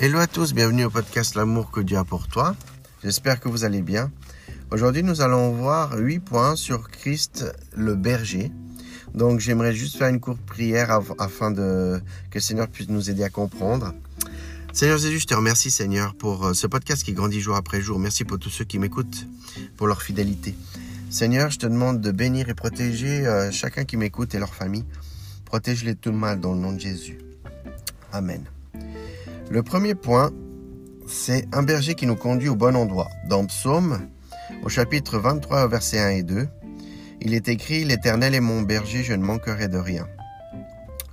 Hello à tous, bienvenue au podcast L'amour que Dieu a pour toi. J'espère que vous allez bien. Aujourd'hui, nous allons voir 8 points sur Christ le berger. Donc, j'aimerais juste faire une courte prière afin de, que le Seigneur puisse nous aider à comprendre. Seigneur Jésus, je te remercie Seigneur pour euh, ce podcast qui grandit jour après jour. Merci pour tous ceux qui m'écoutent, pour leur fidélité. Seigneur, je te demande de bénir et protéger euh, chacun qui m'écoute et leur famille. Protège-les tout mal dans le nom de Jésus. Amen. Le premier point, c'est un berger qui nous conduit au bon endroit. Dans Psaume, au chapitre 23, versets 1 et 2, il est écrit L'Éternel est mon berger, je ne manquerai de rien.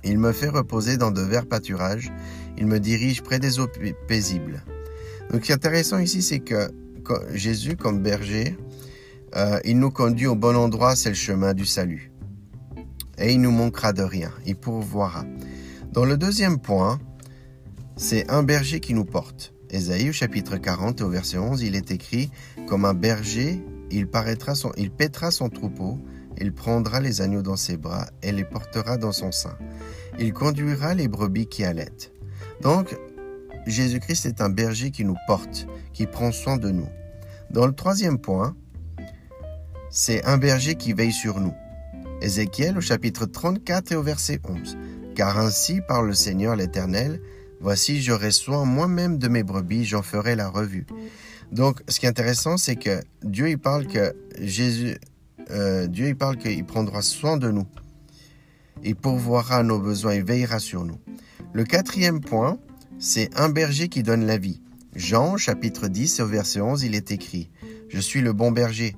Il me fait reposer dans de verts pâturages, il me dirige près des eaux paisibles. Donc, ce qui est intéressant ici, c'est que Jésus, comme berger, euh, il nous conduit au bon endroit, c'est le chemin du salut. Et il nous manquera de rien, il pourvoira. Dans le deuxième point, c'est un berger qui nous porte. Ésaïe au chapitre 40 au verset 11, il est écrit Comme un berger, il, paraîtra son, pètera son troupeau, il prendra les agneaux dans ses bras et les portera dans son sein. Il conduira les brebis qui allaitent. Donc, Jésus-Christ est un berger qui nous porte, qui prend soin de nous. Dans le troisième point, c'est un berger qui veille sur nous. Ézéchiel au chapitre 34 et au verset 11. Car ainsi parle le Seigneur l'Éternel, Voici, j'aurai soin moi-même de mes brebis, j'en ferai la revue. Donc, ce qui est intéressant, c'est que Dieu, il parle que Jésus, euh, Dieu, il parle qu'il prendra soin de nous. Il pourvoira nos besoins, il veillera sur nous. Le quatrième point, c'est un berger qui donne la vie. Jean, chapitre 10, au verset 11, il est écrit Je suis le bon berger.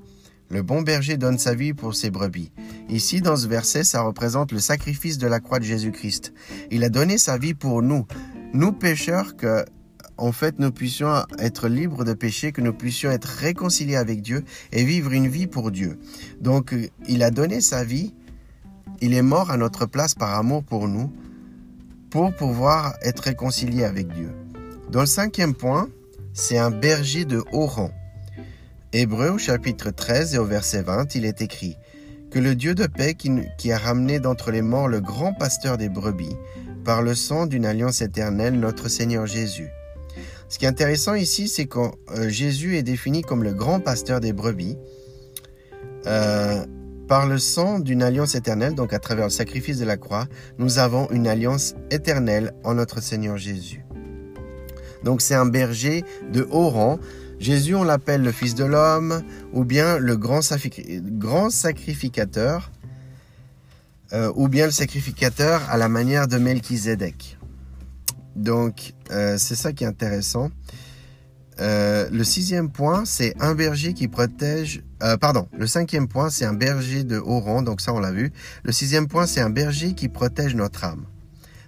Le bon berger donne sa vie pour ses brebis. Ici, dans ce verset, ça représente le sacrifice de la croix de Jésus-Christ. Il a donné sa vie pour nous nous pécheurs, que en fait nous puissions être libres de péché, que nous puissions être réconciliés avec Dieu et vivre une vie pour Dieu. Donc il a donné sa vie, il est mort à notre place par amour pour nous, pour pouvoir être réconcilié avec Dieu. Dans le cinquième point, c'est un berger de haut rang. Hébreu au chapitre 13 et au verset 20, il est écrit que le Dieu de paix qui a ramené d'entre les morts le grand pasteur des brebis, par le sang d'une alliance éternelle, notre Seigneur Jésus. Ce qui est intéressant ici, c'est que euh, Jésus est défini comme le grand pasteur des brebis euh, par le sang d'une alliance éternelle, donc à travers le sacrifice de la croix, nous avons une alliance éternelle en notre Seigneur Jésus. Donc c'est un berger de haut rang. Jésus, on l'appelle le Fils de l'homme ou bien le grand, grand sacrificateur euh, ou bien le sacrificateur à la manière de Melchizedek. Donc, euh, c'est ça qui est intéressant. Euh, le sixième point, c'est un berger qui protège. pardon, le cinquième point, c'est un berger de haut rang, donc ça on l'a vu. Le sixième point, c'est un berger qui protège notre âme.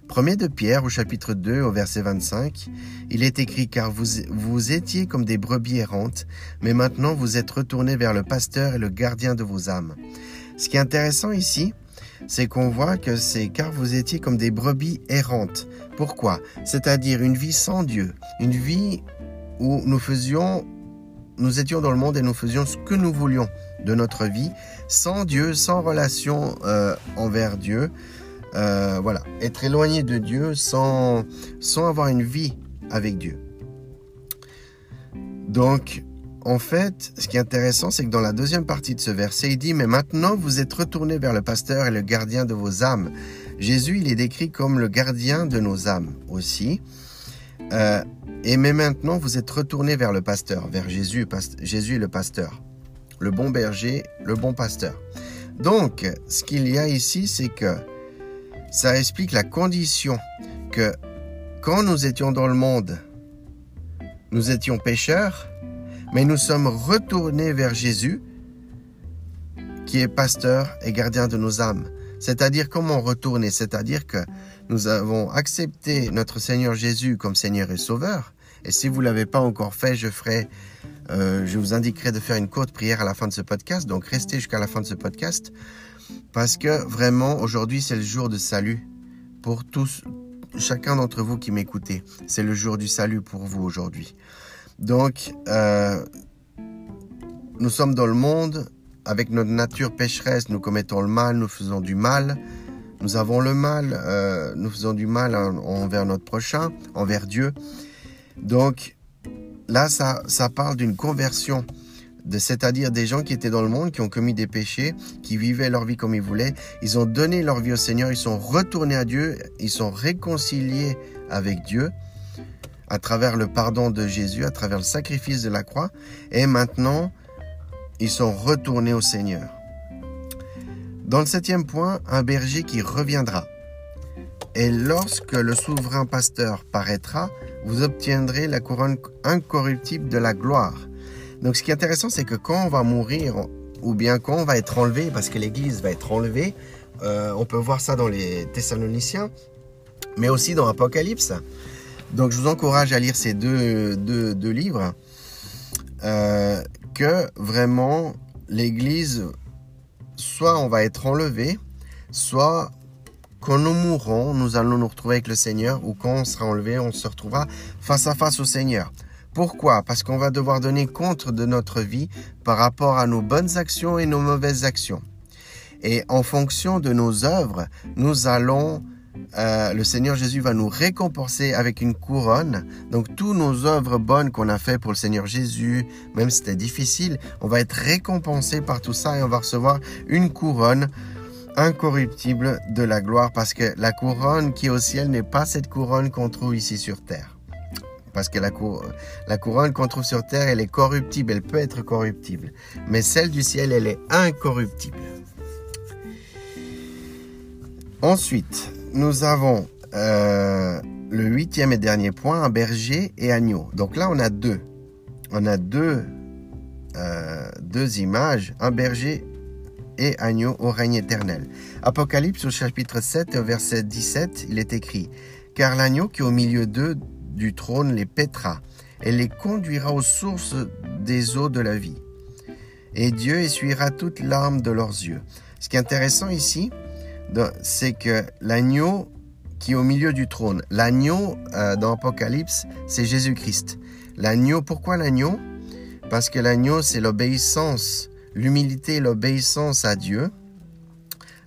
Premier de Pierre au chapitre 2 au verset 25, il est écrit car vous, vous étiez comme des brebis errantes, mais maintenant vous êtes retournés vers le pasteur et le gardien de vos âmes. Ce qui est intéressant ici, c'est qu'on voit que c'est car vous étiez comme des brebis errantes. Pourquoi? C'est-à-dire une vie sans Dieu, une vie où nous faisions, nous étions dans le monde et nous faisions ce que nous voulions de notre vie, sans Dieu, sans relation euh, envers Dieu. Euh, voilà, être éloigné de Dieu sans, sans avoir une vie avec Dieu. Donc, en fait, ce qui est intéressant, c'est que dans la deuxième partie de ce verset, il dit, mais maintenant vous êtes retournés vers le pasteur et le gardien de vos âmes. Jésus, il est décrit comme le gardien de nos âmes aussi. Euh, et mais maintenant vous êtes retournés vers le pasteur, vers Jésus, Jésus le pasteur, le bon berger, le bon pasteur. Donc, ce qu'il y a ici, c'est que ça explique la condition que quand nous étions dans le monde, nous étions pécheurs, mais nous sommes retournés vers Jésus, qui est pasteur et gardien de nos âmes. C'est-à-dire comment retourner? C'est-à-dire que nous avons accepté notre Seigneur Jésus comme Seigneur et Sauveur. Et si vous ne l'avez pas encore fait, je ferai, euh, je vous indiquerai de faire une courte prière à la fin de ce podcast. Donc restez jusqu'à la fin de ce podcast, parce que vraiment aujourd'hui c'est le jour de salut pour tous, chacun d'entre vous qui m'écoutez. C'est le jour du salut pour vous aujourd'hui. Donc, euh, nous sommes dans le monde, avec notre nature pécheresse, nous commettons le mal, nous faisons du mal. Nous avons le mal, euh, nous faisons du mal envers notre prochain, envers Dieu. Donc là, ça, ça parle d'une conversion c'est-à-dire des gens qui étaient dans le monde, qui ont commis des péchés, qui vivaient leur vie comme ils voulaient. Ils ont donné leur vie au Seigneur, ils sont retournés à Dieu, ils sont réconciliés avec Dieu à travers le pardon de Jésus, à travers le sacrifice de la croix. Et maintenant, ils sont retournés au Seigneur. Dans le septième point, un berger qui reviendra. Et lorsque le souverain pasteur paraîtra, vous obtiendrez la couronne incorruptible de la gloire. Donc ce qui est intéressant, c'est que quand on va mourir, ou bien quand on va être enlevé, parce que l'Église va être enlevée, euh, on peut voir ça dans les Thessaloniciens, mais aussi dans Apocalypse. Donc je vous encourage à lire ces deux, deux, livres, euh, que vraiment l'Église, soit on va être enlevé, soit quand nous mourrons, nous allons nous retrouver avec le Seigneur, ou quand on sera enlevé, on se retrouvera face à face au Seigneur. Pourquoi? Parce qu'on va devoir donner compte de notre vie par rapport à nos bonnes actions et nos mauvaises actions. Et en fonction de nos œuvres, nous allons, euh, le Seigneur Jésus va nous récompenser avec une couronne. Donc, toutes nos œuvres bonnes qu'on a fait pour le Seigneur Jésus, même si c'était difficile, on va être récompensé par tout ça et on va recevoir une couronne incorruptible de la gloire parce que la couronne qui est au ciel n'est pas cette couronne qu'on trouve ici sur terre parce que la, couronne qu'on trouve sur terre, elle est corruptible, elle peut être corruptible. Mais celle du ciel, elle est incorruptible. Ensuite, nous avons euh, le huitième et dernier point, un berger et agneau. Donc là, on a deux. On a deux, euh, deux images, un berger et agneau au règne éternel. Apocalypse au chapitre 7 au verset 17, il est écrit, Car l'agneau qui est au milieu d'eux du trône les pètera et les conduira aux sources des eaux de la vie. Et Dieu essuiera toutes larmes de leurs yeux. Ce qui est intéressant ici, c'est que l'agneau qui est au milieu du trône, l'agneau euh, dans Apocalypse, c'est Jésus-Christ. L'agneau, pourquoi l'agneau? Parce que l'agneau, c'est l'obéissance, l'humilité, l'obéissance à Dieu.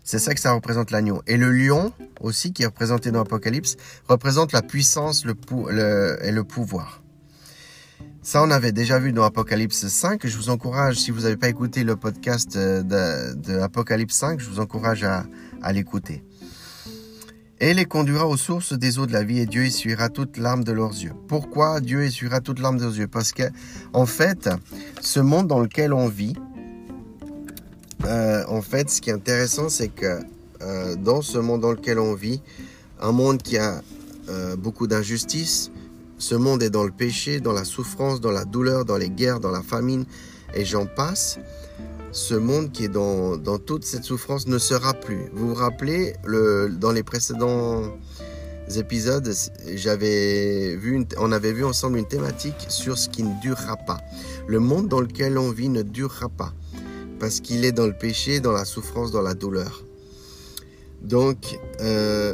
C'est ça que ça représente l'agneau. Et le lion, aussi, qui est représenté dans l'Apocalypse, représente la puissance le, et le pouvoir. Ça, on avait déjà vu dans Apocalypse 5. Je vous encourage, si vous n'avez pas écouté le podcast de, de, Apocalypse 5, je vous encourage à, à l'écouter. Et les conduira aux sources des eaux de la vie et Dieu essuiera toute larme de leurs yeux. Pourquoi Dieu essuiera toute larme de leurs yeux? Parce que, en fait, ce monde dans lequel on vit, euh, en fait, ce qui est intéressant, c'est que euh, dans ce monde dans lequel on vit, un monde qui a euh, beaucoup d'injustice, ce monde est dans le péché, dans la souffrance, dans la douleur, dans les guerres, dans la famine, et j'en passe. Ce monde qui est dans, toute cette souffrance ne sera plus. Vous vous rappelez, dans les précédents épisodes, vu on avait vu ensemble une thématique sur ce qui ne durera pas. Le monde dans lequel on vit ne durera pas parce qu'il est dans le péché, dans la souffrance, dans la douleur. Donc, euh,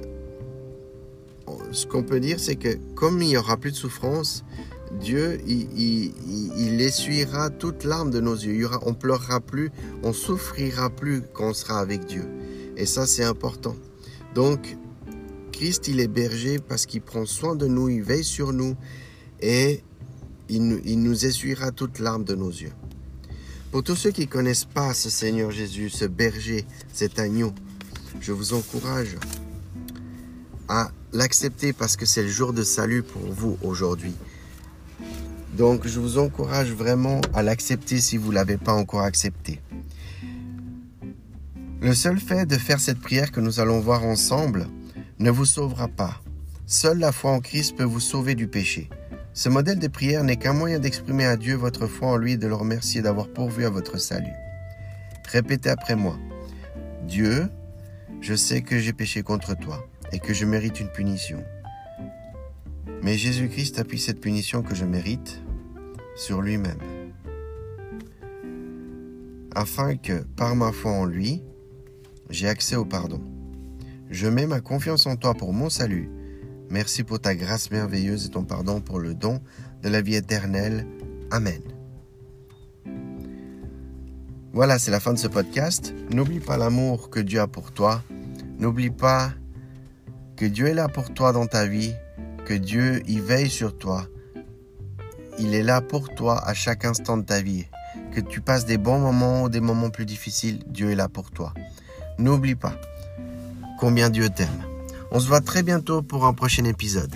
ce qu'on peut dire, c'est que comme il n'y aura plus de souffrance, Dieu, il, essuiera toute larme de nos yeux. Il y aura, on pleurera plus, on souffrira plus quand on sera avec Dieu. Et ça, c'est important. Donc, Christ, il est berger parce qu'il prend soin de nous, il veille sur nous et il, nous essuiera toute larme de nos yeux. Pour tous ceux qui ne connaissent pas ce Seigneur Jésus, ce berger, cet agneau, je vous encourage à l'accepter parce que c'est le jour de salut pour vous aujourd'hui. Donc je vous encourage vraiment à l'accepter si vous ne l'avez pas encore accepté. Le seul fait de faire cette prière que nous allons voir ensemble ne vous sauvera pas. Seule la foi en Christ peut vous sauver du péché. Ce modèle de prière n'est qu'un moyen d'exprimer à Dieu votre foi en lui et de le remercier d'avoir pourvu à votre salut. Répétez après moi. Dieu, je sais que j'ai péché contre toi et que je mérite une punition. Mais Jésus-Christ appuie cette punition que je mérite sur lui-même. Afin que, par ma foi en lui, j'ai accès au pardon. Je mets ma confiance en toi pour mon salut Merci pour ta grâce merveilleuse et ton pardon pour le don de la vie éternelle. Amen. Voilà, c'est la fin de ce podcast. N'oublie pas l'amour que Dieu a pour toi. N'oublie pas que Dieu est là pour toi dans ta vie, que Dieu y veille sur toi il est là pour toi à chaque instant de ta vie. Que tu passes des bons moments ou des moments plus difficiles, Dieu est là pour toi. N'oublie pas combien Dieu t'aime. On se voit très bientôt pour un prochain épisode.